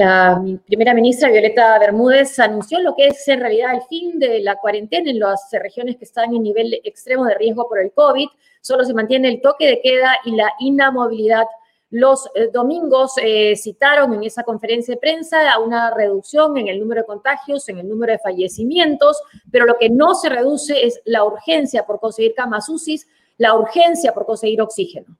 La primera ministra Violeta Bermúdez anunció lo que es en realidad el fin de la cuarentena en las regiones que están en nivel extremo de riesgo por el COVID. Solo se mantiene el toque de queda y la inamovilidad. Los eh, domingos eh, citaron en esa conferencia de prensa a una reducción en el número de contagios, en el número de fallecimientos, pero lo que no se reduce es la urgencia por conseguir camas UCI, la urgencia por conseguir oxígeno.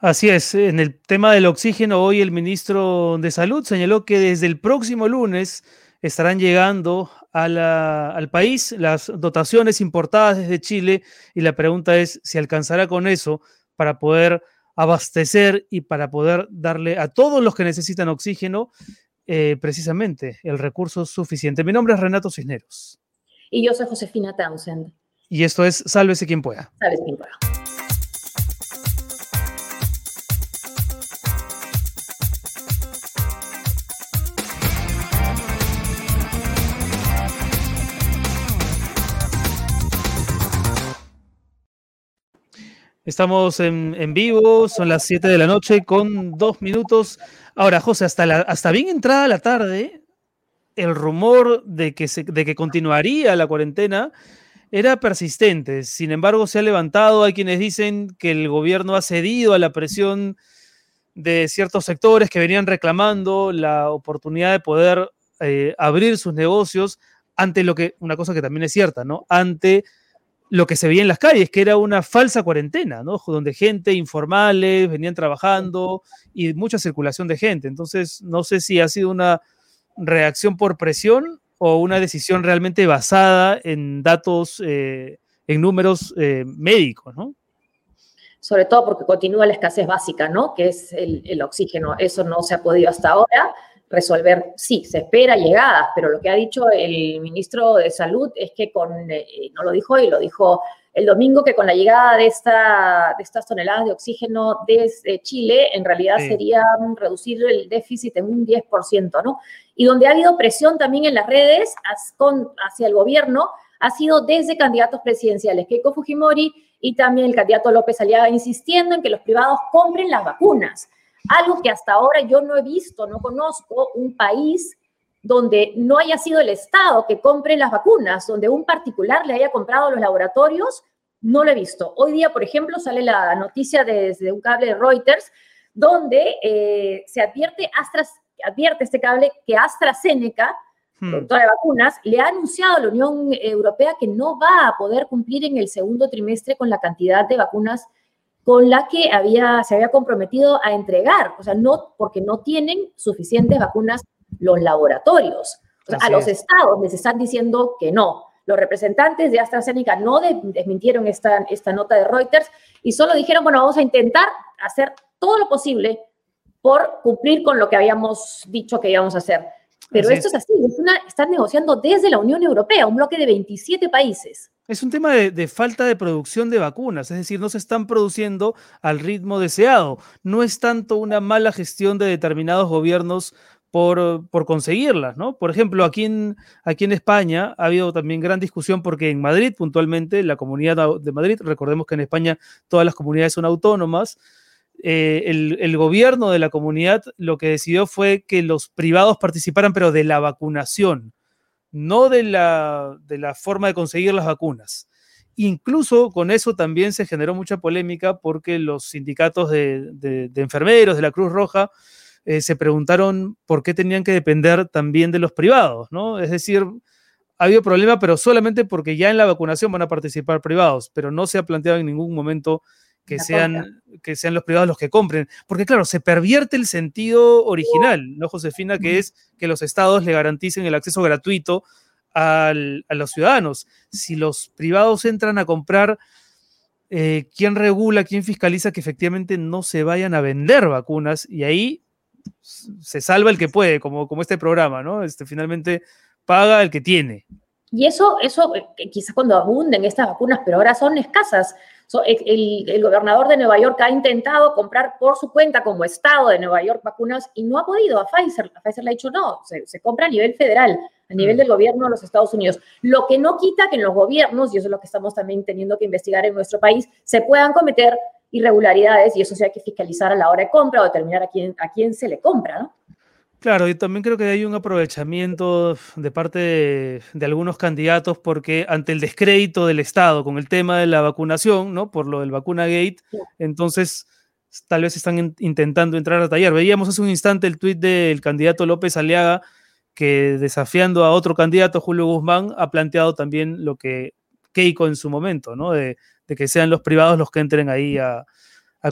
Así es, en el tema del oxígeno, hoy el ministro de Salud señaló que desde el próximo lunes estarán llegando al país las dotaciones importadas desde Chile y la pregunta es si alcanzará con eso para poder abastecer y para poder darle a todos los que necesitan oxígeno eh, precisamente el recurso suficiente. Mi nombre es Renato Cisneros. Y yo soy Josefina Townsend. Y esto es Sálvese quien pueda. Sálvese quien pueda. Estamos en, vivo, son las 7 de la noche con dos minutos. Ahora, José, hasta, hasta bien entrada la tarde, el rumor de que, de que continuaría la cuarentena era persistente. Sin embargo, se ha levantado. Hay quienes dicen que el gobierno ha cedido a la presión de ciertos sectores que venían reclamando la oportunidad de poder eh, abrir sus negocios ante lo que, una cosa que también es cierta, ¿no? Ante lo que se veía en las calles, que era una falsa cuarentena, ¿no? Donde gente informales venían trabajando y mucha circulación de gente. Entonces, no sé si ha sido una reacción por presión o una decisión realmente basada en datos, eh, en números eh, médicos, ¿no? Sobre todo porque continúa la escasez básica, ¿no? Que es el, el oxígeno. Eso no se ha podido hasta ahora resolver, sí, se espera llegadas, pero lo que ha dicho el ministro de Salud es que con, eh, no lo dijo hoy, lo dijo el domingo, que con la llegada de, esta, de estas toneladas de oxígeno desde Chile, en realidad sería reducir el déficit en un 10%, ¿no? Y donde ha habido presión también en las redes hacia el gobierno, ha sido desde candidatos presidenciales, Keiko Fujimori y también el candidato López Aliaga, insistiendo en que los privados compren las vacunas algo que hasta ahora yo no he visto, no conozco un país donde no haya sido el Estado que compre las vacunas, donde un particular le haya comprado los laboratorios, no lo he visto. Hoy día, por ejemplo, sale la noticia desde un cable de Reuters, donde eh, se advierte, advierte este cable que AstraZeneca, hmm. productora de vacunas, le ha anunciado a la Unión Europea que no va a poder cumplir en el segundo trimestre con la cantidad de vacunas con la que había, se había comprometido a entregar, o sea, no porque no tienen suficientes vacunas los laboratorios. a los estados les están diciendo que no. Los representantes de AstraZeneca no desmintieron esta, esta nota de Reuters y solo dijeron, bueno, vamos a intentar hacer todo lo posible por cumplir con lo que habíamos dicho que íbamos a hacer. Pero esto es así, es una, están negociando desde la Unión Europea, un bloque de 27 países. Es un tema de, falta de producción de vacunas, es decir, no se están produciendo al ritmo deseado. No es tanto una mala gestión de determinados gobiernos por, por conseguirlas, ¿no? Por ejemplo, aquí en, aquí en España ha habido también gran discusión porque en Madrid, puntualmente, la comunidad de Madrid, recordemos que en España todas las comunidades son autónomas, eh, el, el, gobierno de la comunidad lo que decidió fue que los privados participaran, pero de la vacunación no de la, de la forma de conseguir las vacunas. Incluso con eso también se generó mucha polémica porque los sindicatos de, enfermeros de la Cruz Roja eh, se preguntaron por qué tenían que depender también de los privados, ¿no? Es decir, ha habido problema, pero solamente porque ya en la vacunación van a participar privados, pero no se ha planteado en ningún momento que sean, que sean los privados los que compren. Porque claro, se pervierte el sentido original, ¿no, Josefina? Que es que los estados le garanticen el acceso gratuito a los ciudadanos. Si los privados entran a comprar, eh, ¿quién regula, quién fiscaliza que efectivamente no se vayan a vender vacunas? Y ahí se salva el que puede, como, como este programa, ¿no? Este, finalmente paga el que tiene. Y eso, eso eh, quizás cuando abunden estas vacunas, pero ahora son escasas el, gobernador de Nueva York ha intentado comprar por su cuenta como Estado de Nueva York vacunas y no ha podido a Pfizer. A Pfizer le ha dicho no, se, compra a nivel federal, a nivel mm. del gobierno de los Estados Unidos. Lo que no quita que en los gobiernos, y eso es lo que estamos también teniendo que investigar en nuestro país, se puedan cometer irregularidades y eso se hay que fiscalizar a la hora de compra o determinar a quién, a quién se le compra, ¿no? Claro, y también creo que hay un aprovechamiento de parte de, algunos candidatos porque ante el descrédito del Estado con el tema de la vacunación, ¿no? Por lo del vacuna gate, entonces tal vez están intentando entrar a tallar. Veíamos hace un instante el tuit del candidato López Aliaga que desafiando a otro candidato, Julio Guzmán, ha planteado también lo que Keiko en su momento, ¿no? De, que sean los privados los que entren ahí a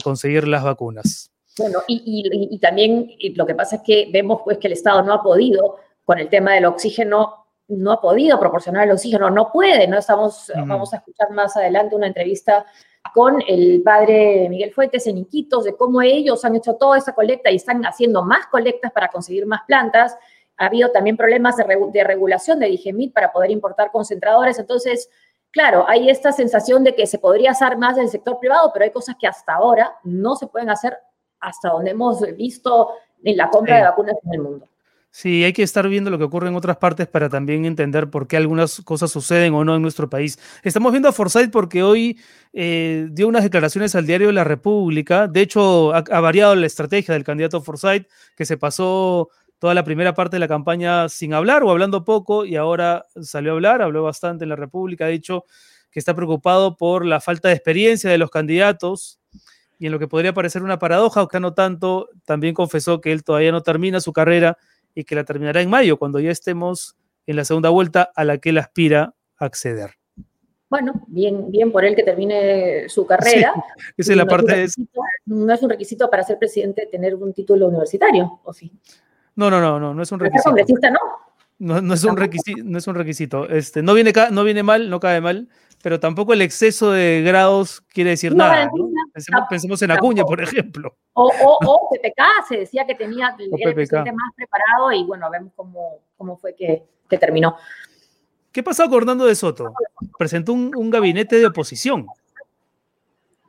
conseguir las vacunas. Bueno, y, también lo que pasa es que vemos pues que el Estado no ha podido, con el tema del oxígeno, no ha podido proporcionar el oxígeno, no puede, ¿no? Estamos, vamos a escuchar más adelante una entrevista con el padre Miguel Fuentes en Iquitos de cómo ellos han hecho toda esa colecta y están haciendo más colectas para conseguir más plantas. Ha habido también problemas de, de regulación de Digemit para poder importar concentradores. Entonces, claro, hay esta sensación de que se podría hacer más del sector privado, pero hay cosas que hasta ahora no se pueden hacer hasta donde hemos visto en la compra de vacunas en el mundo. Sí, hay que estar viendo lo que ocurre en otras partes para también entender por qué algunas cosas suceden o no en nuestro país. Estamos viendo a Forsyth porque hoy eh, dio unas declaraciones al diario de la República. De hecho, ha, variado la estrategia del candidato Forsyth, que se pasó toda la primera parte de la campaña sin hablar o hablando poco y ahora salió a hablar, habló bastante en la República, ha dicho que está preocupado por la falta de experiencia de los candidatos y en lo que podría parecer una paradoja, aunque no tanto, también confesó que él todavía no termina su carrera y que la terminará en mayo, cuando ya estemos en la segunda vuelta a la que él aspira a acceder. Bueno, bien, bien por él que termine su carrera. esa es la parte es No es un requisito para ser presidente tener un título universitario, ¿o sí? No, no, no, no, no es un requisito. congresista no? No, no, es un requisito, no es un requisito. Este, no, viene, no viene mal, no cae mal, pero tampoco el exceso de grados quiere decir nada. Pensemos, en Acuña, por ejemplo. O, o, PPK, se decía que tenía el presidente más preparado y bueno, vemos cómo, cómo fue que, que terminó. ¿Qué pasó con Hernando de Soto? Presentó un, un, gabinete de oposición.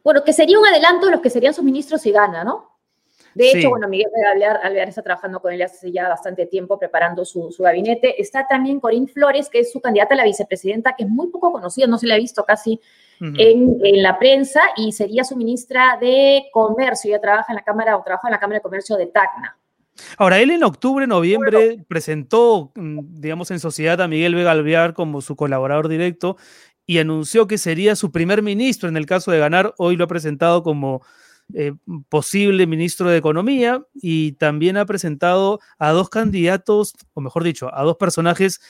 Bueno, que sería un adelanto de los que serían sus ministros si gana, ¿no? De hecho, bueno, Miguel Alvear, está trabajando con él hace ya bastante tiempo preparando su, gabinete. Está también Corín Flores, que es su candidata a la vicepresidenta, que es muy poco conocida, no se la ha visto casi en, la prensa, y sería su ministra de Comercio. Ella trabaja en la Cámara o trabaja en la Cámara de Comercio de Tacna. Ahora, él en octubre, noviembre presentó, mm, digamos, en sociedad a Miguel Vega Alvear como su colaborador directo y anunció que sería su primer ministro en el caso de ganar. Hoy lo ha presentado como eh, posible ministro de Economía y también ha presentado a dos candidatos, o mejor dicho, a dos personajes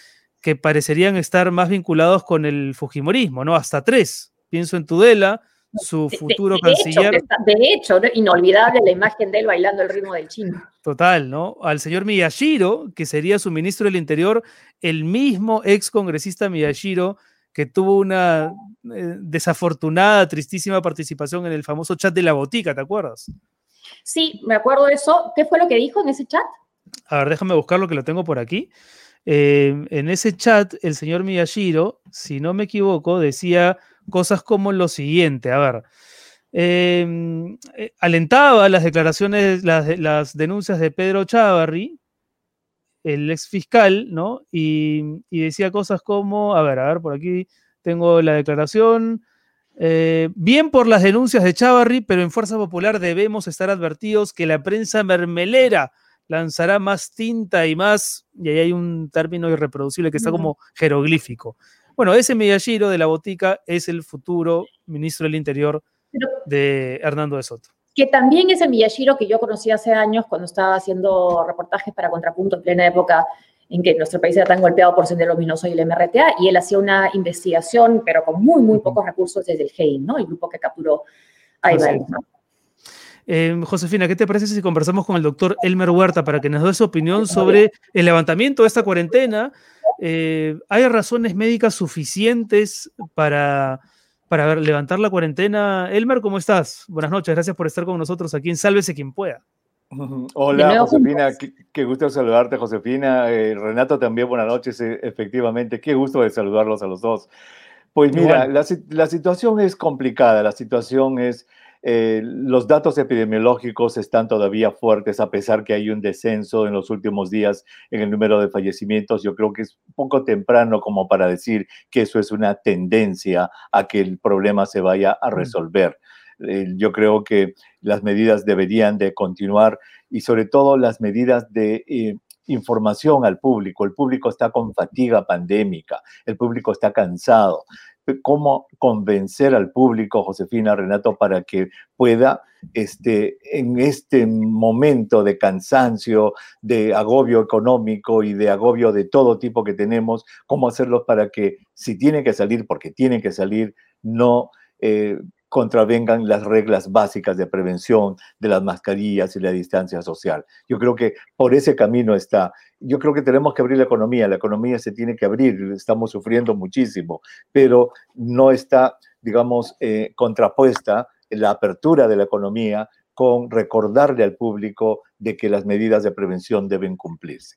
que parecerían estar más vinculados con el Fujimorismo, ¿no? Hasta tres. Pienso en Tudela, su futuro canciller. de hecho, inolvidable la imagen de él bailando el ritmo del chino. Total, ¿no? Al señor Miyashiro, que sería su ministro del Interior, el mismo ex congresista Miyashiro que tuvo una eh, desafortunada, tristísima participación en el famoso chat de la botica, ¿te acuerdas? Sí, me acuerdo de eso. ¿Qué fue lo que dijo en ese chat? A ver, déjame buscarlo que lo tengo por aquí. Eh, en ese chat, el señor Miyashiro, si no me equivoco, decía cosas como lo siguiente, a ver, em, eh, alentaba las declaraciones, las, las denuncias de Pedro Chávarri, el ex fiscal, ¿no? Y, decía cosas como, a ver, a ver, por aquí tengo la declaración. Eh, bien por las denuncias de Chavarri, pero en Fuerza Popular debemos estar advertidos que la prensa mermelera lanzará más tinta y más, y ahí hay un término irreproducible que está como jeroglífico. Bueno, ese Miyashiro de la botica es el futuro ministro del Interior de Hernando de Soto que también es el Miyashiro que yo conocí hace años cuando estaba haciendo reportajes para Contrapunto en plena época en que nuestro país era tan golpeado por Sendero Luminoso y el MRTA, y él hacía una investigación, pero con muy, muy pocos recursos desde el GEIN, ¿no? El grupo que capturó a Ibai, ¿no? Eh, Josefina, ¿qué te parece si conversamos con el doctor Elmer Huerta para que nos dé su opinión sobre el levantamiento de esta cuarentena? Eh, ¿Hay razones médicas suficientes para para levantar la cuarentena. Elmer, ¿cómo estás? Buenas noches, gracias por estar con nosotros aquí en Sálvese quien pueda. Hola, Josefina, qué, gusto saludarte, Josefina. Eh, Renato también, buenas noches, eh, efectivamente, qué gusto de saludarlos a los dos. Pues mira, la, la, situación es complicada, la situación es eh, los datos epidemiológicos están todavía fuertes a pesar que hay un descenso en los últimos días en el número de fallecimientos. Yo creo que es poco temprano como para decir que eso es una tendencia a que el problema se vaya a mm. resolver. Eh, yo creo que las medidas deberían de continuar y sobre todo las medidas de eh, información al público. El público está con fatiga pandémica, el público está cansado. ¿Cómo convencer al público, Josefina Renato, para que pueda, este, en este momento de cansancio, de agobio económico y de agobio de todo tipo que tenemos, cómo hacerlo para que si tienen que salir, porque tienen que salir, no eh, contravengan las reglas básicas de prevención de las mascarillas y la distancia social. Yo creo que por ese camino está. Yo creo que tenemos que abrir la economía, la economía se tiene que abrir, estamos sufriendo muchísimo, pero no está, digamos, eh, contrapuesta la apertura de la economía con recordarle al público de que las medidas de prevención deben cumplirse.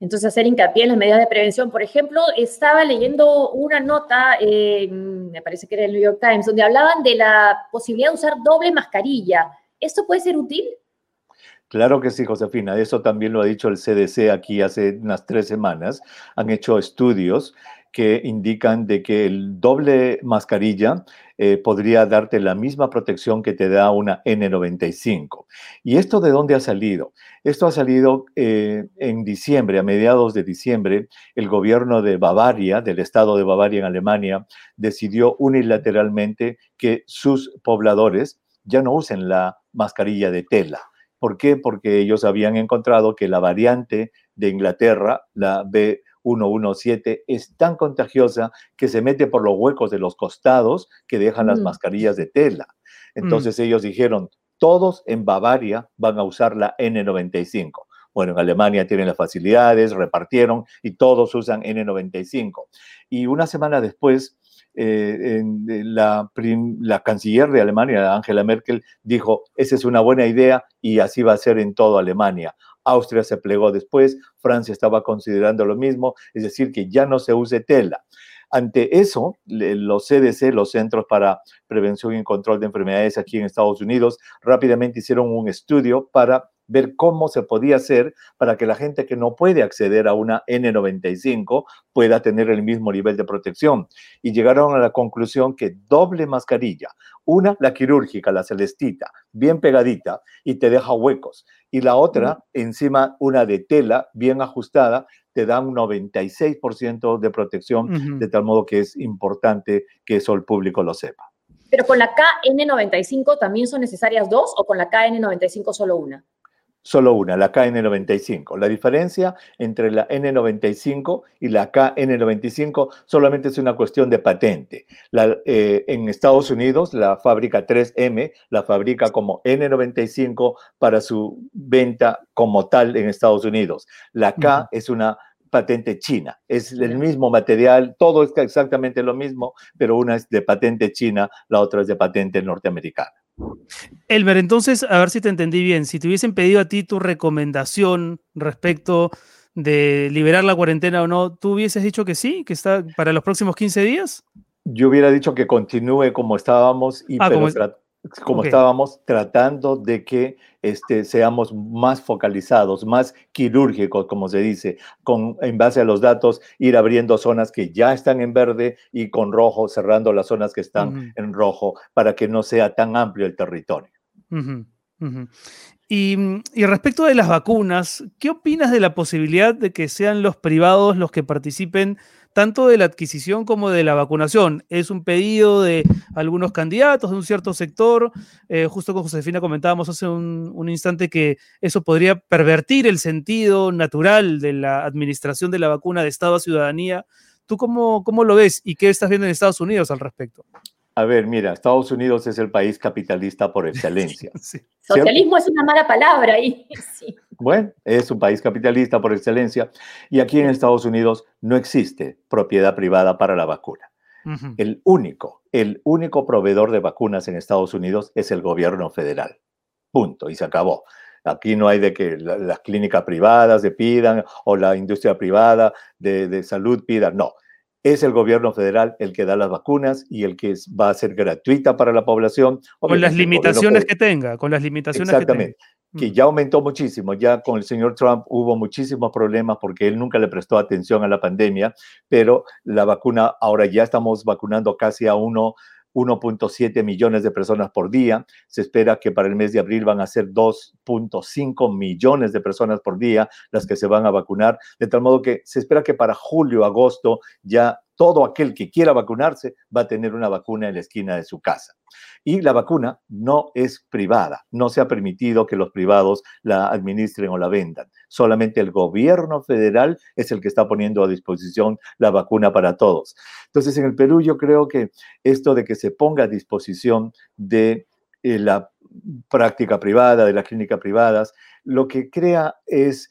Entonces, hacer hincapié en las medidas de prevención. Por ejemplo, estaba leyendo una nota, me parece que era el New York Times, donde hablaban de la posibilidad de usar doble mascarilla. ¿Esto puede ser útil? Claro que sí, Josefina. Eso también lo ha dicho el CDC aquí hace unas tres semanas. Han hecho estudios que indican de que el doble mascarilla eh, podría darte la misma protección que te da una N95. ¿Y esto de dónde ha salido? Esto ha salido eh, en diciembre, a mediados de diciembre, el gobierno de Bavaria, del estado de Bavaria en Alemania, decidió unilateralmente que sus pobladores ya no usen la mascarilla de tela. ¿Por qué? Porque ellos habían encontrado que la variante de Inglaterra, la B 117 es tan contagiosa que se mete por los huecos de los costados que dejan las mm. mascarillas de tela. Entonces mm. ellos dijeron, todos en Bavaria van a usar la N95. Bueno, en Alemania tienen las facilidades, repartieron y todos usan N95. Y una semana después, eh, la, la, canciller de Alemania, Angela Merkel, dijo, esa es una buena idea y así va a ser en toda Alemania. Austria se plegó después, Francia estaba considerando lo mismo, es decir, que ya no se use tela. Ante eso, los CDC, los Centros para Prevención y Control de Enfermedades aquí en Estados Unidos, rápidamente hicieron un estudio para ver cómo se podía hacer para que la gente que no puede acceder a una N95 pueda tener el mismo nivel de protección. Y llegaron a la conclusión que doble mascarilla, una la quirúrgica, la celestita, bien pegadita y te deja huecos, y la otra encima una de tela bien ajustada, te da un 96% de protección, de tal modo que es importante que eso el público lo sepa. Pero con la KN95 también son necesarias dos o con la KN95 solo una? Solo una, la KN95. La diferencia entre la N95 y la KN95 solamente es una cuestión de patente. Eh, en Estados Unidos, la fábrica 3M la fabrica como N95 para su venta como tal en Estados Unidos. La K es una patente china. Es el mismo material, todo es exactamente lo mismo, pero una es de patente china, la otra es de patente norteamericana. Elmer, entonces, a ver si te entendí bien. Si te hubiesen pedido a ti tu recomendación respecto de liberar la cuarentena o no, ¿tú hubieses dicho que sí, que está para los próximos 15 días? Yo hubiera dicho que continúe como estábamos y ah, como estábamos tratando de que este, seamos más focalizados, más quirúrgicos, como se dice, con, en base a los datos, ir abriendo zonas que ya están en verde y con rojo, cerrando las zonas que están en rojo, para que no sea tan amplio el territorio. Y, y, respecto de las vacunas, ¿qué opinas de la posibilidad de que sean los privados los que participen tanto de la adquisición como de la vacunación. Es un pedido de algunos candidatos de un cierto sector. Eh, justo con Josefina comentábamos hace un, instante que eso podría pervertir el sentido natural de la administración de la vacuna de Estado a ciudadanía. ¿Tú cómo, cómo lo ves y qué estás viendo en Estados Unidos al respecto? A ver, mira, Estados Unidos es el país capitalista por excelencia. Socialismo es una mala palabra ahí. Sí. Bueno, es un país capitalista por excelencia y aquí en Estados Unidos no existe propiedad privada para la vacuna. El único, el único proveedor de vacunas en Estados Unidos es el gobierno federal. Punto, y se acabó. Aquí no hay de que las clínicas privadas de pidan o la industria privada de, de salud pida, no es el gobierno federal el que da las vacunas y el que va a ser gratuita para la población. Con las limitaciones que tenga, con las limitaciones que tenga. que ya aumentó muchísimo, ya con el señor Trump hubo muchísimos problemas porque él nunca le prestó atención a la pandemia, pero la vacuna, ahora ya estamos vacunando casi a uno 1.7 millones de personas por día. Se espera que para el mes de abril van a ser 2.5 millones de personas por día las que se van a vacunar, de tal modo que se espera que para julio, agosto ya todo aquel que quiera vacunarse va a tener una vacuna en la esquina de su casa. Y la vacuna no es privada, no se ha permitido que los privados la administren o la vendan. Solamente el gobierno federal es el que está poniendo a disposición la vacuna para todos. Entonces, en el Perú yo creo que esto de que se ponga a disposición de eh, la práctica privada, de las clínicas privadas, lo que crea es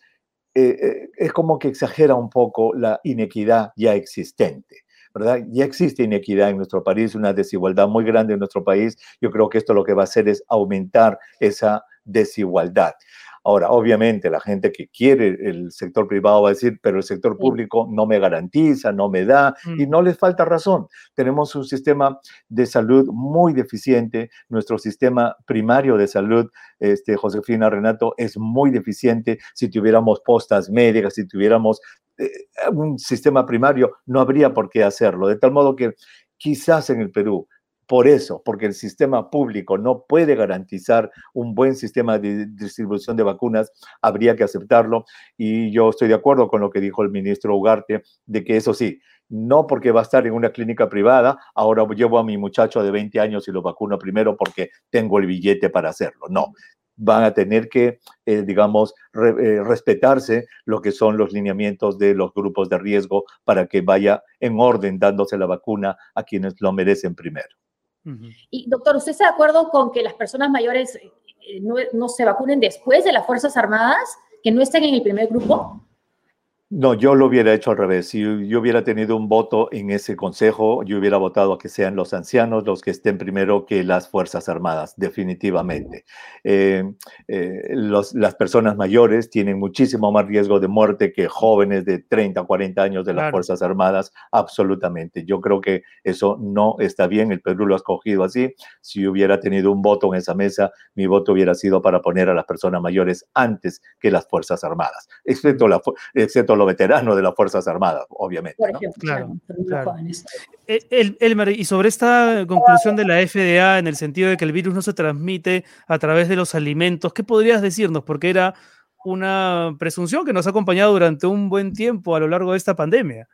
eh, eh, es como que exagera un poco la inequidad ya existente. ¿verdad? Ya existe inequidad en nuestro país, una desigualdad muy grande en nuestro país. Yo creo que esto lo que va a hacer es aumentar esa desigualdad. Ahora, obviamente, la gente que quiere el sector privado va a decir, pero el sector público no me garantiza, no me da, y mm. no les falta razón. Tenemos un sistema de salud muy deficiente, nuestro sistema primario de salud, este, Josefina Renato, es muy deficiente. Si tuviéramos postas médicas, si tuviéramos eh, un sistema primario, no habría por qué hacerlo. De tal modo que quizás en el Perú por eso, porque el sistema público no puede garantizar un buen sistema de distribución de vacunas, habría que aceptarlo. Y yo estoy de acuerdo con lo que dijo el ministro Ugarte, de que eso sí, no porque va a estar en una clínica privada, ahora llevo a mi muchacho de 20 años y lo vacuno primero porque tengo el billete para hacerlo. No, van a tener que, eh, digamos, eh, respetarse lo que son los lineamientos de los grupos de riesgo para que vaya en orden dándose la vacuna a quienes lo merecen primero. Y doctor, ¿usted está de acuerdo con que las personas mayores eh, eh, no, se vacunen después de las Fuerzas Armadas, que no estén en el primer grupo? No, yo lo hubiera hecho al revés. Si yo hubiera tenido un voto en ese consejo, yo hubiera votado a que sean los ancianos los que estén primero que las Fuerzas Armadas, definitivamente. Eh, eh, las personas mayores tienen muchísimo más riesgo de muerte que jóvenes de 30 o 40 años de las Fuerzas Armadas, absolutamente. Yo creo que eso no está bien. El Perú lo ha escogido así. Si hubiera tenido un voto en esa mesa, mi voto hubiera sido para poner a las personas mayores antes que las Fuerzas Armadas, excepto, la, excepto los veteranos de las Fuerzas Armadas, obviamente. Por ejemplo, claro, eh, Elmer, y sobre esta conclusión de la FDA en el sentido de que el virus no se transmite a través de los alimentos, ¿qué podrías decirnos? Porque era una presunción que nos ha acompañado durante un buen tiempo a lo largo de esta pandemia.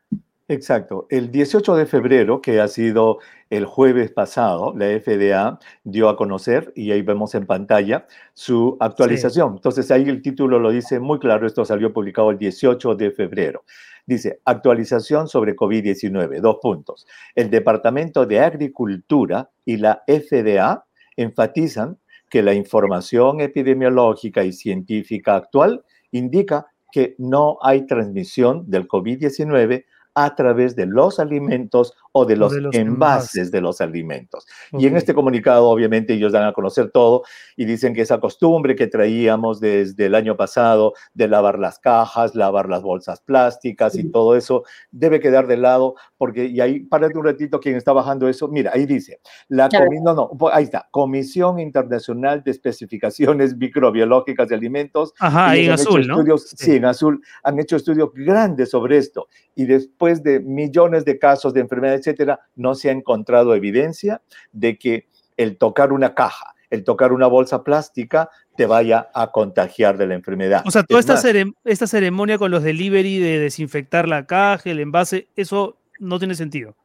Exacto. El 18 de febrero, que ha sido el jueves pasado, la FDA dio a conocer, y ahí vemos en pantalla, su actualización. Entonces ahí el título lo dice muy claro, esto salió publicado el 18 de febrero. Dice, actualización sobre COVID-19, dos puntos. El Departamento de Agricultura y la FDA enfatizan que la información epidemiológica y científica actual indica que no hay transmisión del COVID-19 a través de los alimentos o de los, envases, de los alimentos. Y en este comunicado, obviamente, ellos dan a conocer todo y dicen que esa costumbre que traíamos desde el año pasado de lavar las cajas, lavar las bolsas plásticas y todo eso, debe quedar de lado porque, y ahí, párate un ratito, quien está bajando eso, mira, ahí dice, la no, no, ahí está, Comisión Internacional de Especificaciones Microbiológicas de Alimentos. Ajá, ahí en azul, ¿no? sí, en azul, han hecho estudios grandes sobre esto y después de millones de casos de enfermedades etcétera, no se ha encontrado evidencia de que el tocar una caja, el tocar una bolsa plástica te vaya a contagiar de la enfermedad. O sea, toda esta, esta ceremonia con los delivery de desinfectar la caja, el envase, eso no tiene sentido.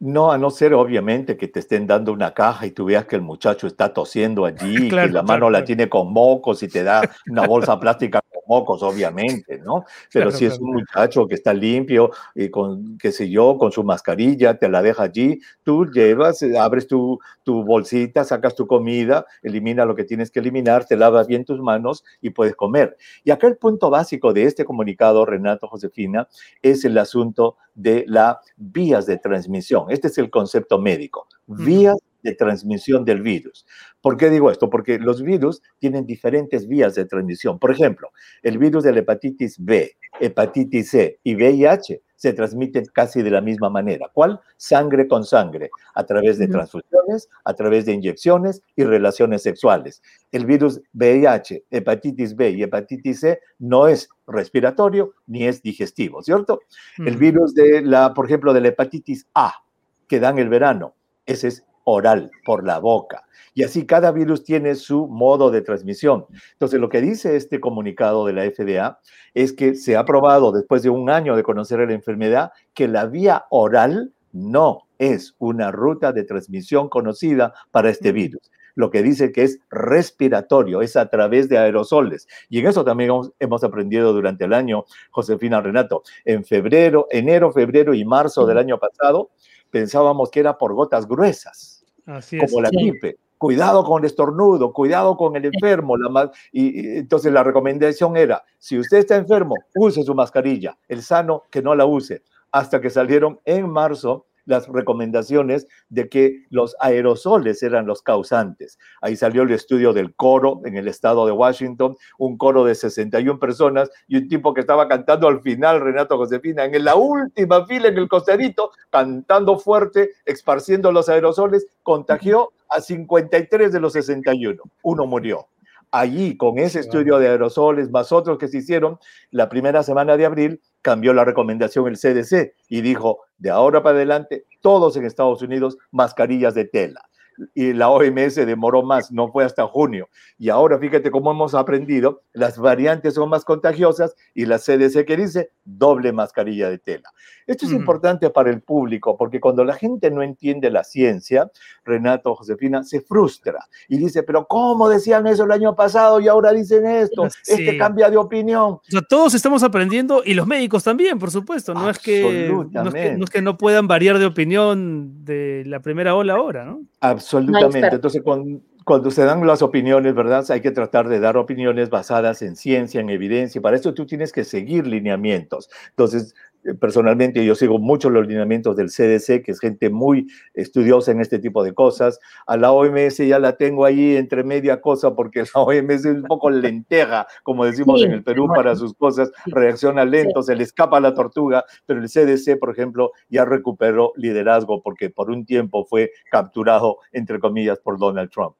No, a no ser obviamente que te estén dando una caja y tú veas que el muchacho está tosiendo allí, que la mano la tiene con mocos y te da una bolsa plástica mocos, obviamente, ¿no? Pero si es un muchacho que está limpio y con, qué sé yo, con su mascarilla, te la deja allí, tú llevas, eh, abres tu, tu bolsita, sacas tu comida, elimina lo que tienes que eliminar, te lavas bien tus manos y puedes comer. Y acá el punto básico de este comunicado, Renato Josefina, es el asunto de las vías de transmisión. Este es el concepto médico, vías de transmisión del virus. ¿Por qué digo esto? Porque los virus tienen diferentes vías de transmisión. Por ejemplo, el virus de la hepatitis B, hepatitis C y VIH se transmiten casi de la misma manera. ¿Cuál? Sangre con sangre, a través de transfusiones, a través de inyecciones y relaciones sexuales. El virus VIH, hepatitis B y hepatitis C no es respiratorio ni es digestivo, ¿cierto? El virus de la, por ejemplo, de la hepatitis A, que dan el verano, ese es oral, por la boca. Y así cada virus tiene su modo de transmisión. Entonces, lo que dice este comunicado de la FDA es que se ha probado después de un año de conocer la enfermedad que la vía oral no es una ruta de transmisión conocida para este virus. Lo que dice que es respiratorio, es a través de aerosoles. Y en eso también hemos, aprendido durante el año, Josefina Renato. En febrero, enero, febrero y marzo del año pasado, pensábamos que era por gotas gruesas, como la gripe. Cuidado con el estornudo, cuidado con el enfermo. La y, entonces la recomendación era, si usted está enfermo, use su mascarilla, el sano que no la use, hasta que salieron en marzo las recomendaciones de que los aerosoles eran los causantes. Ahí salió el estudio del coro en el estado de Washington, un coro de 61 personas y un tipo que estaba cantando al final, Renato Josefina, en la última fila en el costerito, cantando fuerte, esparciendo los aerosoles, contagió a 53 de los 61. Uno murió allí con ese estudio de aerosoles más otros que se hicieron la primera semana de abril, cambió la recomendación el CDC y dijo, de ahora para adelante, todos en Estados Unidos, mascarillas de tela y la OMS demoró más, no fue hasta junio. Y ahora fíjate cómo hemos aprendido, las variantes son más contagiosas y la CDC que dice doble mascarilla de tela. Esto es importante para el público porque cuando la gente no entiende la ciencia, Renato, Josefina, se frustra y dice, pero ¿cómo decían eso el año pasado y ahora dicen esto? Este cambia de opinión. todos estamos aprendiendo y los médicos también, por supuesto. No es, que, no es que, no es que no puedan variar de opinión de la primera ola ahora, ¿no? Absolutamente. Entonces, cuando, se dan las opiniones, ¿verdad? Hay que tratar de dar opiniones basadas en ciencia, en evidencia. Para eso tú tienes que seguir lineamientos. Entonces, personalmente yo sigo mucho los lineamientos del CDC, que es gente muy estudiosa en este tipo de cosas. A la OMS ya la tengo ahí entre media cosa porque la OMS es un poco lenteja, como decimos en el Perú, para sus cosas, reacciona lento, se le escapa la tortuga, pero el CDC, por ejemplo, ya recuperó liderazgo porque por un tiempo fue capturado, entre comillas, por Donald Trump.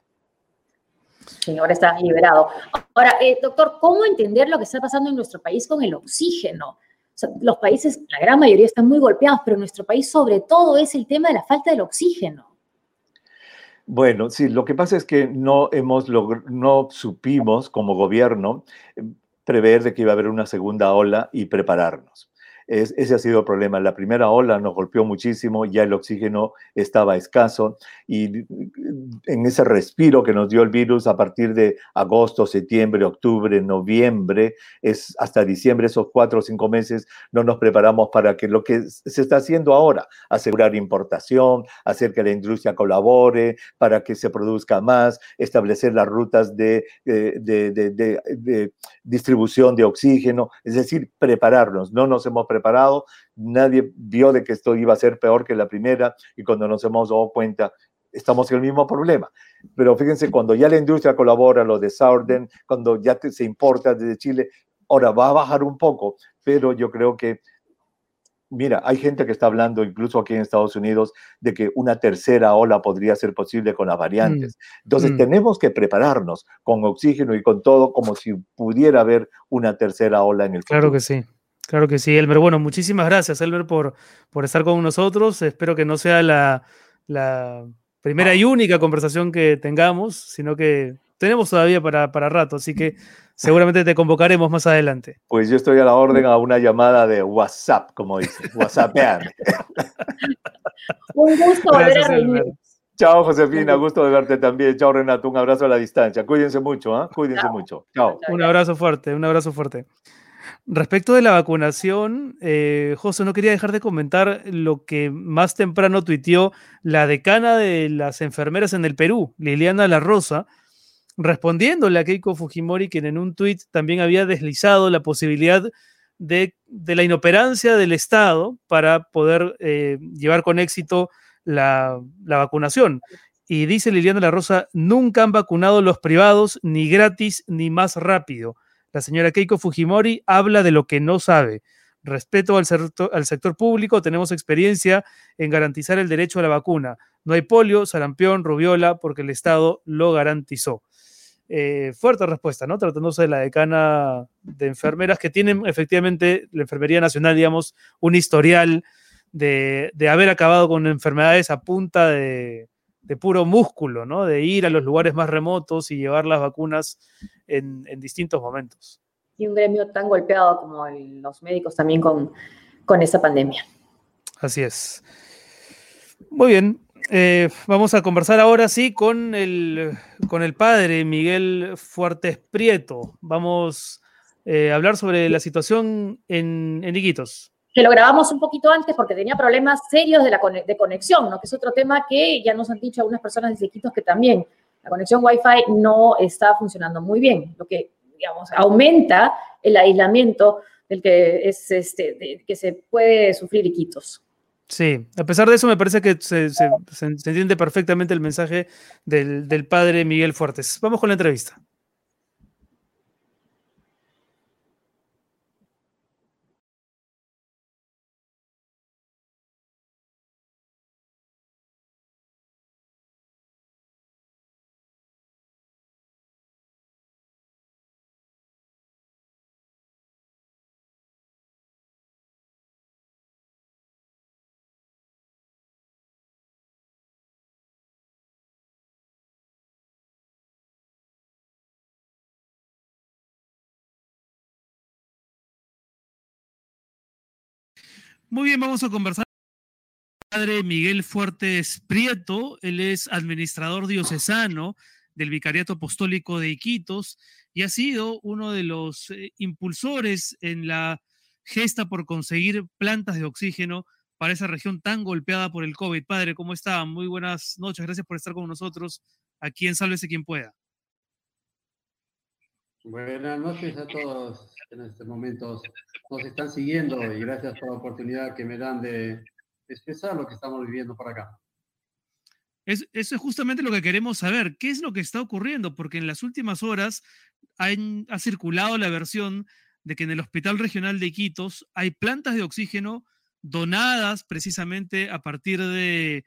Sí, ahora está liberado. Ahora, eh, doctor, ¿cómo entender lo que está pasando en nuestro país con el oxígeno? Los países, la gran mayoría están muy golpeados, pero nuestro país sobre todo es el tema de la falta del oxígeno. Bueno, sí, lo que pasa es que no hemos no supimos como gobierno eh, prever de que iba a haber una segunda ola y prepararnos ese ha sido el problema. La primera ola nos golpeó muchísimo, ya el oxígeno estaba escaso y en ese respiro que nos dio el virus a partir de agosto, septiembre, octubre, noviembre, es hasta diciembre, esos cuatro o cinco meses, no nos preparamos para que lo que se está haciendo ahora, asegurar importación, hacer que la industria colabore, para que se produzca más, establecer las rutas de, de, de distribución de oxígeno, es decir, prepararnos. No nos hemos preparado, nadie vio de que esto iba a ser peor que la primera y cuando nos hemos dado cuenta estamos en el mismo problema. Pero fíjense, cuando ya la industria colabora, lo de Saurden, cuando ya se importa desde Chile, ahora va a bajar un poco, pero yo creo que, mira, hay gente que está hablando, incluso aquí en Estados Unidos, de que una tercera ola podría ser posible con las variantes. Mm, Entonces, mm. tenemos que prepararnos con oxígeno y con todo como si pudiera haber una tercera ola en el futuro. Claro que sí. Claro que sí, Elmer. Bueno, muchísimas gracias, Elmer, por, por estar con nosotros. Espero que no sea la, primera y única conversación que tengamos, sino que tenemos todavía para, para rato, así que seguramente te convocaremos más adelante. Pues yo estoy a la orden a una llamada de WhatsApp, como dice, WhatsApp. un gusto volver a reunir. Chao, Josefina, gusto de verte también. Chao, Renato, un abrazo a la distancia. Cuídense mucho, ¿eh? Cuídense mucho. Chao. Un abrazo fuerte, un abrazo fuerte. Respecto de la vacunación, eh, José, no quería dejar de comentar lo que más temprano tuiteó la decana de las enfermeras en el Perú, Liliana La Rosa, respondiéndole a Keiko Fujimori, quien en un tuit también había deslizado la posibilidad de, la inoperancia del Estado para poder eh, llevar con éxito la, la vacunación. Y dice Liliana La Rosa, nunca han vacunado los privados, ni gratis, ni más rápido la señora Keiko Fujimori habla de lo que no sabe. Respeto al, sector público, tenemos experiencia en garantizar el derecho a la vacuna. No hay polio, sarampión, rubiola, porque el Estado lo garantizó. Eh, fuerte respuesta, ¿no? Tratándose de la decana de enfermeras que tienen efectivamente la Enfermería Nacional, digamos, un historial de, haber acabado con enfermedades a punta de, de puro músculo, ¿no? De ir a los lugares más remotos y llevar las vacunas en, distintos momentos. Y un gremio tan golpeado como los médicos también con, con esa pandemia. Así es. Muy bien. Eh, vamos a conversar ahora sí con el, con el padre Miguel Fuertes Prieto. Vamos eh, a hablar sobre la situación en, en Iquitos que lo grabamos un poquito antes porque tenía problemas serios de, la de conexión, ¿no? que es otro tema que ya nos han dicho algunas personas de Iquitos que también la conexión Wi-Fi no está funcionando muy bien, lo que, digamos, aumenta el aislamiento del que, es este, que se puede sufrir Iquitos. Sí, a pesar de eso me parece que se, entiende perfectamente el mensaje del, del padre Miguel Fuertes. Vamos con la entrevista. Muy bien, vamos a conversar con el padre Miguel Fuertes Prieto. Él es administrador diocesano del Vicariato Apostólico de Iquitos y ha sido uno de los eh, impulsores en la gesta por conseguir plantas de oxígeno para esa región tan golpeada por el COVID. Padre, ¿cómo está? Muy buenas noches. Gracias por estar con nosotros aquí en Sálvese quien pueda. Buenas noches a todos en este momento nos están siguiendo y gracias por la oportunidad que me dan de expresar lo que estamos viviendo por acá. eso es justamente lo que queremos saber. ¿Qué es lo que está ocurriendo? Porque en las últimas horas ha circulado la versión de que en el Hospital Regional de Iquitos hay plantas de oxígeno donadas precisamente a partir de,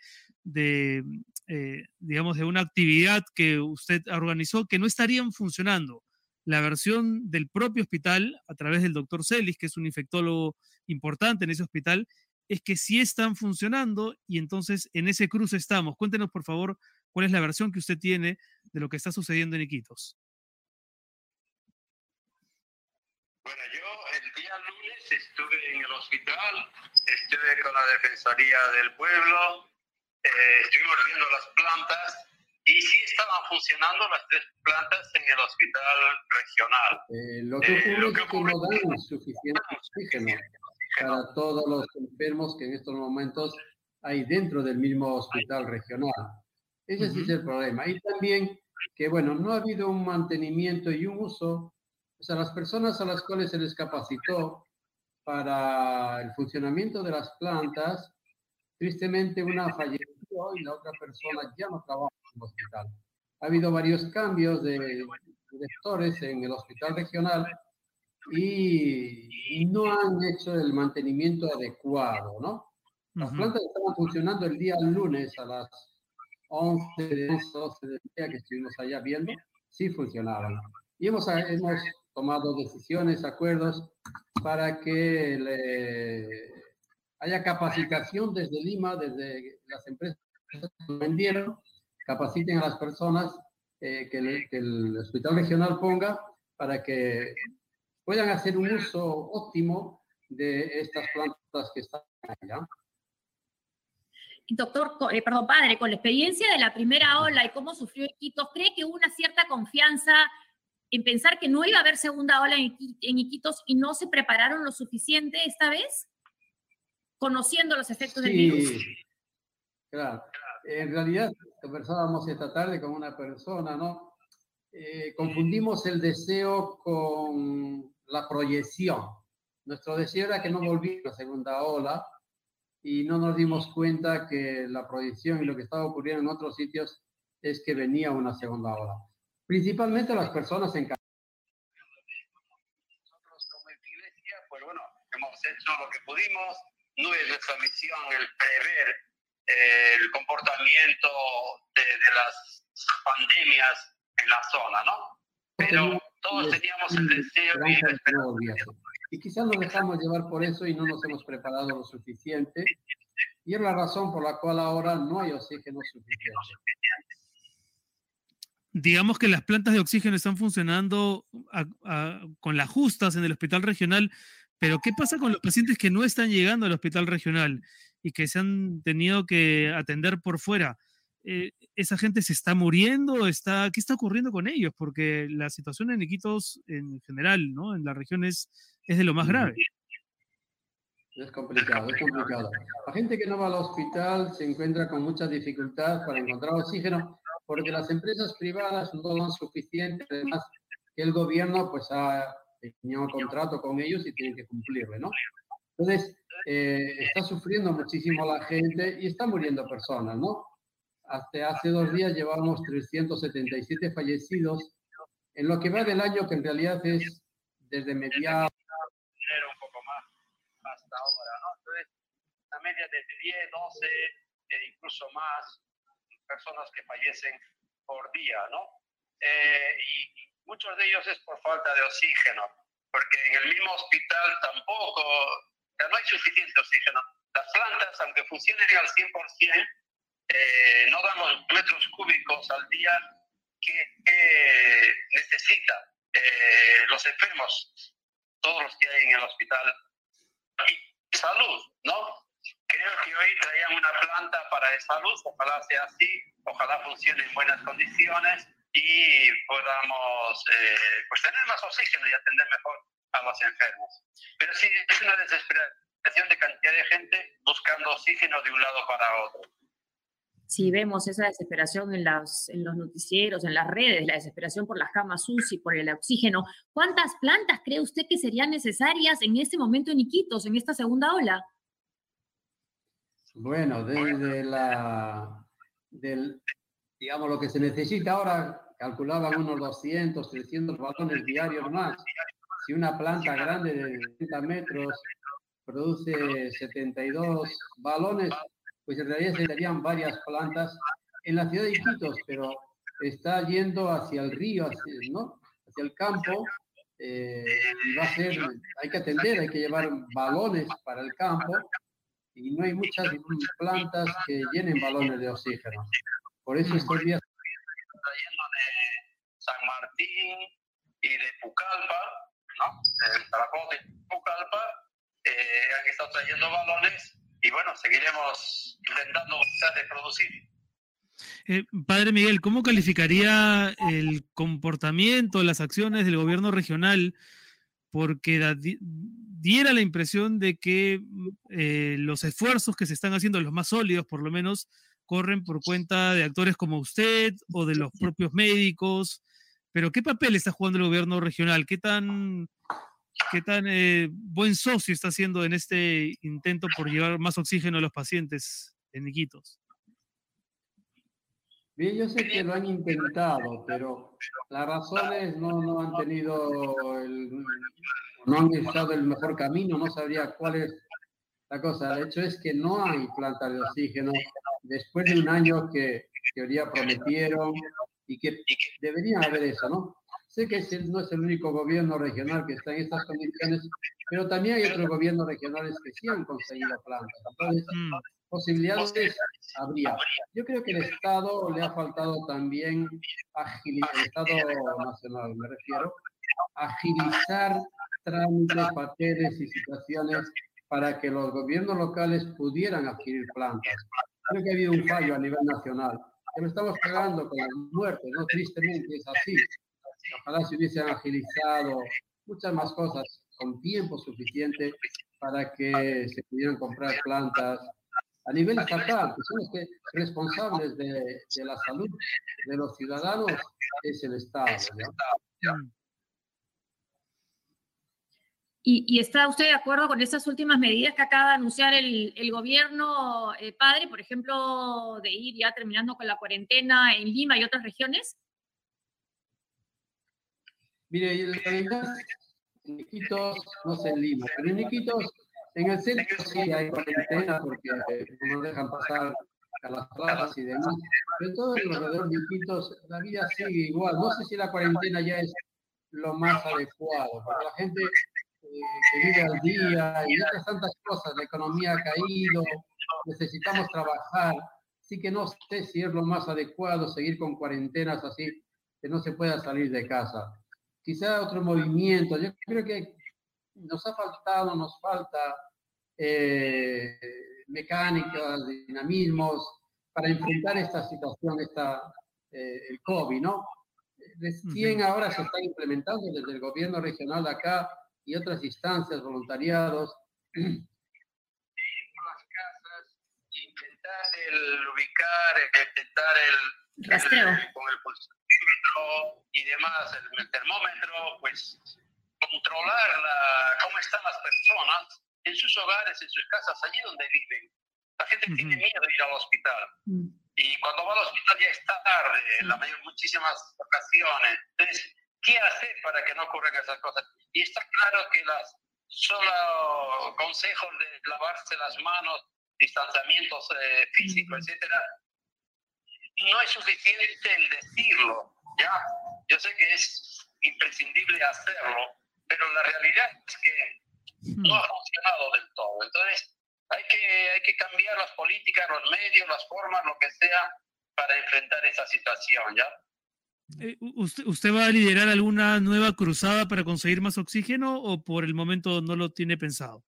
eh, digamos, de una actividad que usted organizó que no estarían funcionando la versión del propio hospital, a través del doctor Celis, que es un infectólogo importante en ese hospital, es que sí están funcionando y entonces en ese cruce estamos. Cuéntenos, por favor, cuál es la versión que usted tiene de lo que está sucediendo en Iquitos. Bueno, yo el día lunes estuve en el hospital, estuve con la Defensoría del Pueblo, eh, viendo las plantas y sí estaban funcionando las tres plantas en el hospital regional. Eh, lo que ocurre, eh, es que no dan suficiente oxígeno para todos los enfermos que en estos momentos hay dentro del mismo hospital regional. Ese sí es el problema. Y también que, bueno, no ha habido un mantenimiento y un uso, o sea, las personas a las cuales se les capacitó para el funcionamiento de las plantas, tristemente una falleció y la otra persona ya no trabaja hospital. Ha habido varios cambios de directores en el hospital regional y no han hecho el mantenimiento adecuado, ¿no? Las plantas estaban funcionando el día lunes a las 11, 12 del día que estuvimos allá viendo, sí funcionaban. Y hemos, hemos tomado decisiones, acuerdos para que haya capacitación desde Lima, desde las empresas que vendieron, capaciten a las personas eh, que, el hospital regional ponga para que puedan hacer un uso óptimo de estas plantas que están allá. Doctor, eh, perdón, padre, con la experiencia de la primera ola y cómo sufrió Iquitos, ¿cree que hubo una cierta confianza en pensar que no iba a haber segunda ola en, Iquitos y no se prepararon lo suficiente esta vez? Conociendo los efectos del virus. Claro. En realidad, conversábamos esta tarde con una persona, ¿no? Eh, confundimos el deseo con la proyección. Nuestro deseo era que no volviera la segunda ola y no nos dimos cuenta que la proyección y lo que estaba ocurriendo en otros sitios es que venía una segunda ola. Principalmente las personas en. Nosotros como iglesia, pues bueno, hemos hecho lo que pudimos. No es nuestra misión el prever el comportamiento de, las pandemias en la zona, ¿no? Pero todos teníamos el deseo y la esperanza. Y quizás nos dejamos llevar por eso y no nos hemos preparado lo suficiente. Y es la razón por la cual ahora no hay oxígeno suficiente. Digamos que las plantas de oxígeno están funcionando con las justas en el hospital regional, pero ¿qué pasa con los pacientes que no están llegando al hospital regional y que se han tenido que atender por fuera? Eh, ¿Esa gente se está muriendo? Está, ¿Qué está ocurriendo con ellos? Porque la situación en Iquitos en general, ¿no? En la región es, es de lo más grave. Es complicado, es complicado. La gente que no va al hospital se encuentra con mucha dificultad para encontrar oxígeno porque las empresas privadas no dan suficiente, además que el gobierno pues ha tenido un contrato con ellos y tiene que cumplirle, ¿no? Entonces, eh, está sufriendo muchísimo la gente y está muriendo personas, ¿no? Hasta hace dos días llevamos 377 fallecidos en lo que va del año, que en realidad es desde mediados media de 10, 12 e incluso más personas que fallecen por día, ¿no? Eh, y muchos de ellos es por falta de oxígeno, porque en el mismo hospital tampoco, no hay suficiente oxígeno. Las plantas, aunque funcionen al 100%, eh, no dan los metros cúbicos al día que, necesitan eh, los enfermos, todos los que hay en el hospital. Salud, ¿no? Creo que hoy traían una planta para de salud, ojalá sea así, ojalá funcione en buenas condiciones y podamos eh, pues tener más oxígeno y atender mejor a los enfermos. Pero sí, es una desesperación de cantidad de gente buscando oxígeno de un lado para otro. Si vemos esa desesperación en, las, en los noticieros, en las redes, la desesperación por las camas UCI, por el oxígeno, ¿cuántas plantas cree usted que serían necesarias en este momento en Iquitos, en esta segunda ola? Bueno, desde la, del, digamos, lo que se necesita ahora, calculaban unos 200, 300 balones diarios más. Si una planta grande de 30 metros produce 72 balones, pues en realidad serían varias plantas en la ciudad de Iquitos, pero está yendo hacia el río, hacia, ¿no? hacia el campo, eh, y va a ser, hay que atender, hay que llevar balones para el campo, y no hay muchas plantas que llenen balones de oxígeno. Por eso estos días... Trayendo de San Martín y de Pucallpa, El de Pucallpa, eh, han estado trayendo balones y bueno, seguiremos intentando de producir. Eh, padre Miguel, ¿cómo calificaría el comportamiento, las acciones del gobierno regional? Porque diera la impresión de que eh, los esfuerzos que se están haciendo, los más sólidos por lo menos, corren por cuenta de actores como usted o de los propios médicos. Pero ¿qué papel está jugando el gobierno regional? ¿Qué tan, qué tan eh, buen socio está haciendo en este intento por llevar más oxígeno a los pacientes en Iquitos? Bien, yo sé que lo han intentado, pero las razones no, no han tenido el, no han usado el mejor camino, no sabría cuál es la cosa. El hecho es que no hay plantas de oxígeno después de un año que teoría prometieron y que deberían haber eso, ¿no? Sé que no es el único gobierno regional que está en estas condiciones, pero también hay otros gobiernos regionales que sí han conseguido plantas. Entonces, mm. posibilidades habría. Yo creo que el Estado le ha faltado también agilizar, el Estado nacional me refiero, agilizar trámites, papeles y situaciones para que los gobiernos locales pudieran adquirir plantas. Creo que ha habido un fallo a nivel nacional, que lo estamos pagando con las muertes, ¿no? Tristemente es así. Ojalá se hubiesen agilizado muchas más cosas con tiempo suficiente para que se pudieran comprar plantas a nivel estatal, que son los que responsables de, de la salud de los ciudadanos, es el Estado. ¿Y, está usted de acuerdo con esas últimas medidas que acaba de anunciar el, gobierno eh, padre, por ejemplo, de ir ya terminando con la cuarentena en Lima y otras regiones? Mire, en Iquitos, no sé en Lima, pero en Iquitos, en el centro sí hay cuarentena porque no nos dejan pasar a las plazas y demás, pero todo alrededor de Iquitos la vida sigue igual. No sé si la cuarentena ya es lo más adecuado, porque la gente que vive al día y otras tantas cosas, la economía ha caído, necesitamos trabajar. Así que no sé si es lo más adecuado seguir con cuarentenas así, que no se pueda salir de casa. Quizá otro movimiento. Yo creo que nos ha faltado, nos falta eh, mecánicas, dinamismos para enfrentar esta situación, esta, eh, el COVID, ¿no? Recién ahora se está implementando desde el gobierno regional de acá y otras instancias, voluntariados. las casas, intentar el ubicar, intentar el, rastreo con el pulsómetro y demás, el, termómetro, pues controlar la, cómo están las personas en sus hogares, en sus casas, allí donde viven. La gente tiene miedo de ir al hospital. Mm. Y cuando va al hospital ya está tarde, en la mayor, muchísimas ocasiones. Entonces, ¿qué hacer para que no ocurran esas cosas? Y está claro que las solo consejos de lavarse las manos, distanciamientos eh, físicos, etcétera, no es suficiente el decirlo, ¿ya? Yo sé que es imprescindible hacerlo, pero la realidad es que no ha funcionado del todo. Entonces, hay que, hay que cambiar las políticas, los medios, las formas, lo que sea, para enfrentar esa situación, ¿ya? Eh, ¿Usted, ¿Usted va a liderar alguna nueva cruzada para conseguir más oxígeno o por el momento no lo tiene pensado?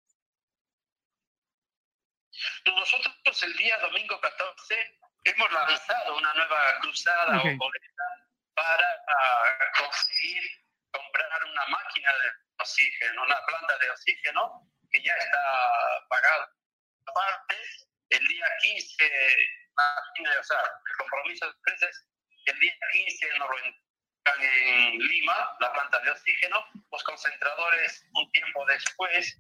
Nosotros el día domingo 14 hemos lanzado una nueva cruzada o boleta para uh, conseguir comprar una máquina de oxígeno, una planta de oxígeno que ya está pagada. Aparte, el día 15, o sea, el compromiso de empresas, el día 15 nos lo entregan en Lima, la planta de oxígeno, los concentradores un tiempo después,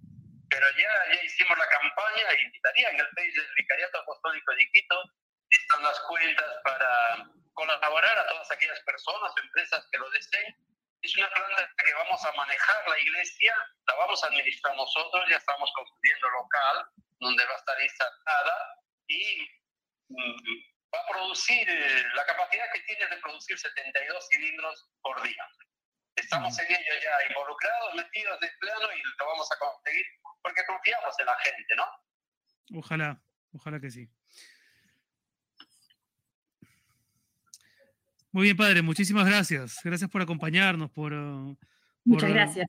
pero ya, ya hicimos la campaña e invitaría en el país del Vicariato Apostólico de Quito, están las cuentas para colaborar a todas aquellas personas empresas que lo deseen. Es una planta que vamos a manejar la iglesia, la vamos a administrar nosotros, ya estamos construyendo local donde va a estar instalada y mm, va a producir eh, la capacidad que tiene de producir 72 cilindros por día. Estamos en ello ya involucrados, metidos de plano y lo vamos a conseguir porque confiamos en la gente, ¿no? Ojalá, ojalá que sí. Muy bien, padre, muchísimas gracias. Gracias por acompañarnos, por, uh, Muchas gracias.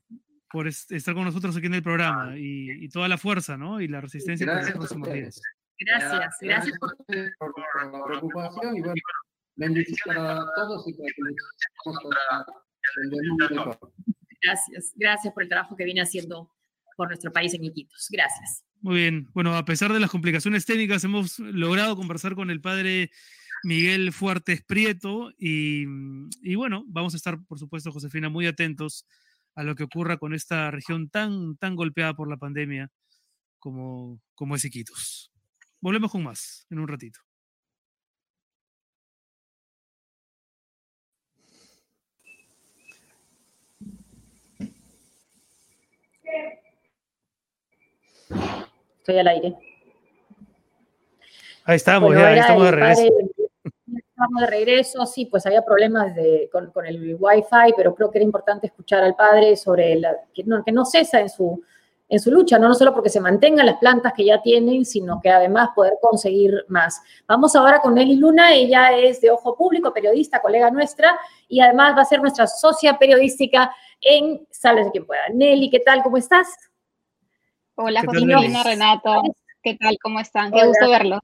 por estar con nosotros aquí en el programa y, toda la fuerza ¿no? y la resistencia gracias por los días. Gracias, gracias por, la preocupación y bueno, bendiciones a todos y para Gracias, gracias por el trabajo que viene haciendo por nuestro país en Iquitos. Gracias. Muy bien, bueno, a pesar de las complicaciones técnicas, hemos logrado conversar con el padre Miguel Fuertes Prieto. Y, y, bueno, vamos a estar, por supuesto, Josefina, muy atentos a lo que ocurra con esta región tan, tan golpeada por la pandemia como, como es Iquitos. Volvemos con más en un ratito. Estoy al aire. Ahí estamos, ya, ahí estamos de regreso de regreso, sí, pues había problemas de, con, con, el Wi-Fi, pero creo que era importante escuchar al padre sobre la, que, no, que no cesa en su, en su lucha, ¿no? no solo porque se mantengan las plantas que ya tienen, sino que además poder conseguir más. Vamos ahora con Nelly Luna, ella es de Ojo Público, periodista, colega nuestra, y además va a ser nuestra socia periodística en Sales de quien pueda. Nelly, ¿qué tal? ¿Cómo estás? Hola, Josefina, Renato. ¿Qué tal? ¿Cómo están? Qué gusto verlo.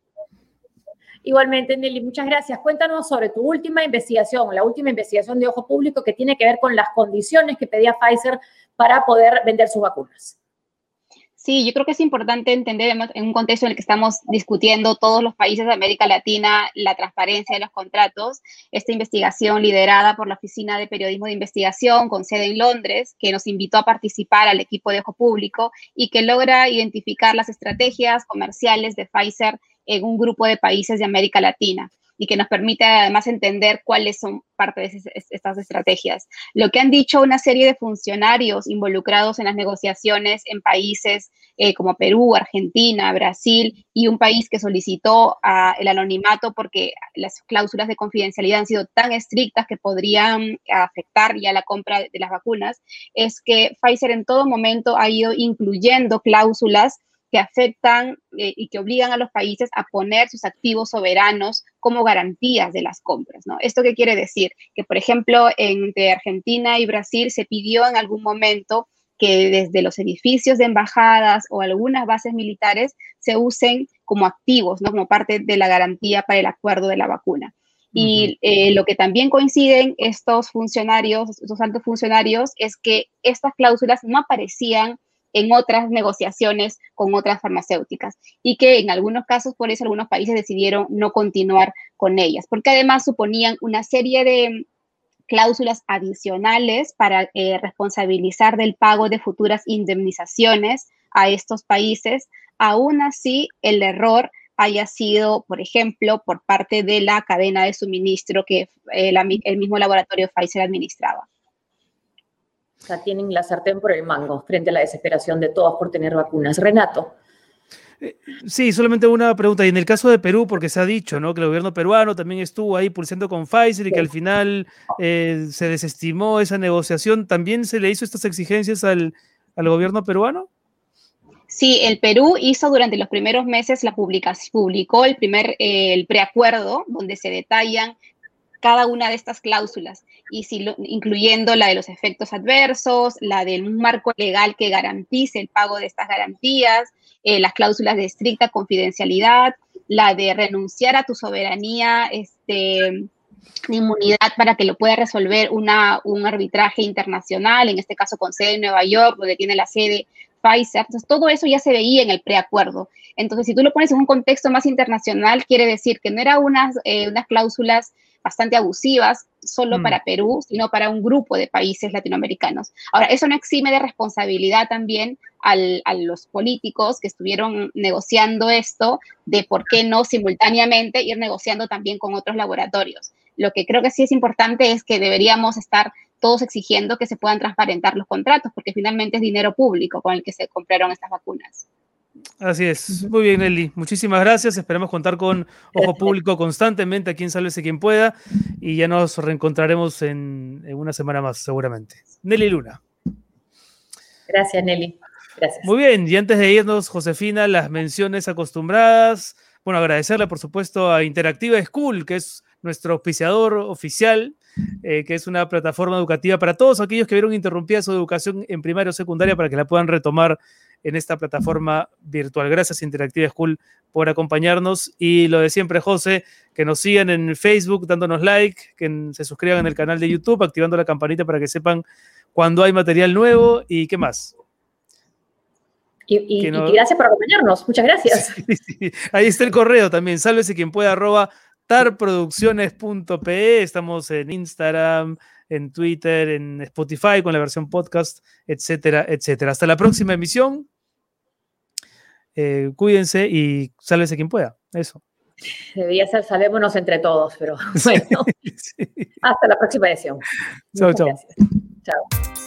Igualmente, Nelly, muchas gracias. Cuéntanos sobre tu última investigación, la última investigación de Ojo Público que tiene que ver con las condiciones que pedía Pfizer para poder vender sus vacunas. Sí, yo creo que es importante entender en un contexto en el que estamos discutiendo todos los países de América Latina la transparencia de los contratos. Esta investigación liderada por la Oficina de Periodismo de Investigación con sede en Londres, que nos invitó a participar al equipo de Ojo Público y que logra identificar las estrategias comerciales de Pfizer en un grupo de países de América Latina y que nos permite además entender cuáles son parte de estas estrategias. Lo que han dicho una serie de funcionarios involucrados en las negociaciones en países eh, como Perú, Argentina, Brasil y un país que solicitó el anonimato porque las cláusulas de confidencialidad han sido tan estrictas que podrían afectar ya la compra de las vacunas, es que Pfizer en todo momento ha ido incluyendo cláusulas que afectan eh, y que obligan a los países a poner sus activos soberanos como garantías de las compras. ¿no? ¿Esto qué quiere decir? Que, por ejemplo, entre Argentina y Brasil se pidió en algún momento que desde los edificios de embajadas o algunas bases militares se usen como activos, ¿no? como parte de la garantía para el acuerdo de la vacuna. Y eh, lo que también coinciden estos funcionarios, estos altos funcionarios, es que estas cláusulas no aparecían en otras negociaciones con otras farmacéuticas y que en algunos casos por eso algunos países decidieron no continuar con ellas, porque además suponían una serie de cláusulas adicionales para eh, responsabilizar del pago de futuras indemnizaciones a estos países. Aún así, el error haya sido, por ejemplo, por parte de la cadena de suministro que eh, el mismo laboratorio Pfizer administraba. O sea, tienen la sartén por el mango frente a la desesperación de todos por tener vacunas. Renato. Eh, sí, solamente una pregunta. Y en el caso de Perú, porque se ha dicho ¿no? que el gobierno peruano también estuvo ahí pulsando con Pfizer y que al final eh, se desestimó esa negociación, ¿también se le hizo estas exigencias al, gobierno peruano? Sí, el Perú hizo durante los primeros meses la publicación, publicó el primer eh, el preacuerdo donde se detallan cada una de estas cláusulas, y si incluyendo la de los efectos adversos, la del marco legal que garantice el pago de estas garantías, eh, las cláusulas de estricta confidencialidad, la de renunciar a tu soberanía, este, inmunidad para que lo pueda resolver una, un arbitraje internacional, en este caso con sede en Nueva York, donde tiene la sede Pfizer. Entonces, todo eso ya se veía en el preacuerdo. Entonces, si tú lo pones en un contexto más internacional, quiere decir que no eran unas, eh, unas cláusulas bastante abusivas, solo mm. para Perú, sino para un grupo de países latinoamericanos. Ahora, eso no exime de responsabilidad también a los políticos que estuvieron negociando esto, de por qué no simultáneamente ir negociando también con otros laboratorios. Lo que creo que sí es importante es que deberíamos estar todos exigiendo que se puedan transparentar los contratos, porque finalmente es dinero público con el que se compraron estas vacunas. Así es. Muy bien, Nelly. Muchísimas gracias. Esperamos contar con ojo público constantemente aquí en Sálvese quien pueda y ya nos reencontraremos en, una semana más, seguramente. Nelly Luna. Gracias, Nelly. Gracias. Muy bien. Y antes de irnos, Josefina, las menciones acostumbradas. Bueno, agradecerle, por supuesto, a Interactiva School, que es nuestro auspiciador oficial, eh, que es una plataforma educativa para todos aquellos que vieron interrumpida su educación en primaria o secundaria para que la puedan retomar en esta plataforma virtual. Gracias Interactiva School por acompañarnos y lo de siempre, José, que nos sigan en Facebook dándonos like, que se suscriban en el canal de YouTube, activando la campanita para que sepan cuando hay material nuevo y qué más. Y, gracias por acompañarnos, muchas gracias. Ahí está el correo también, sálvese quien pueda, arroba tarproducciones.pe, estamos en Instagram, en Twitter, en Spotify con la versión podcast, etcétera, etcétera. Hasta la próxima emisión. Eh, cuídense y sálvese quien pueda. Eso. Debería ser salvémonos entre todos, pero bueno. Hasta la próxima edición. Chao, chao. Chao.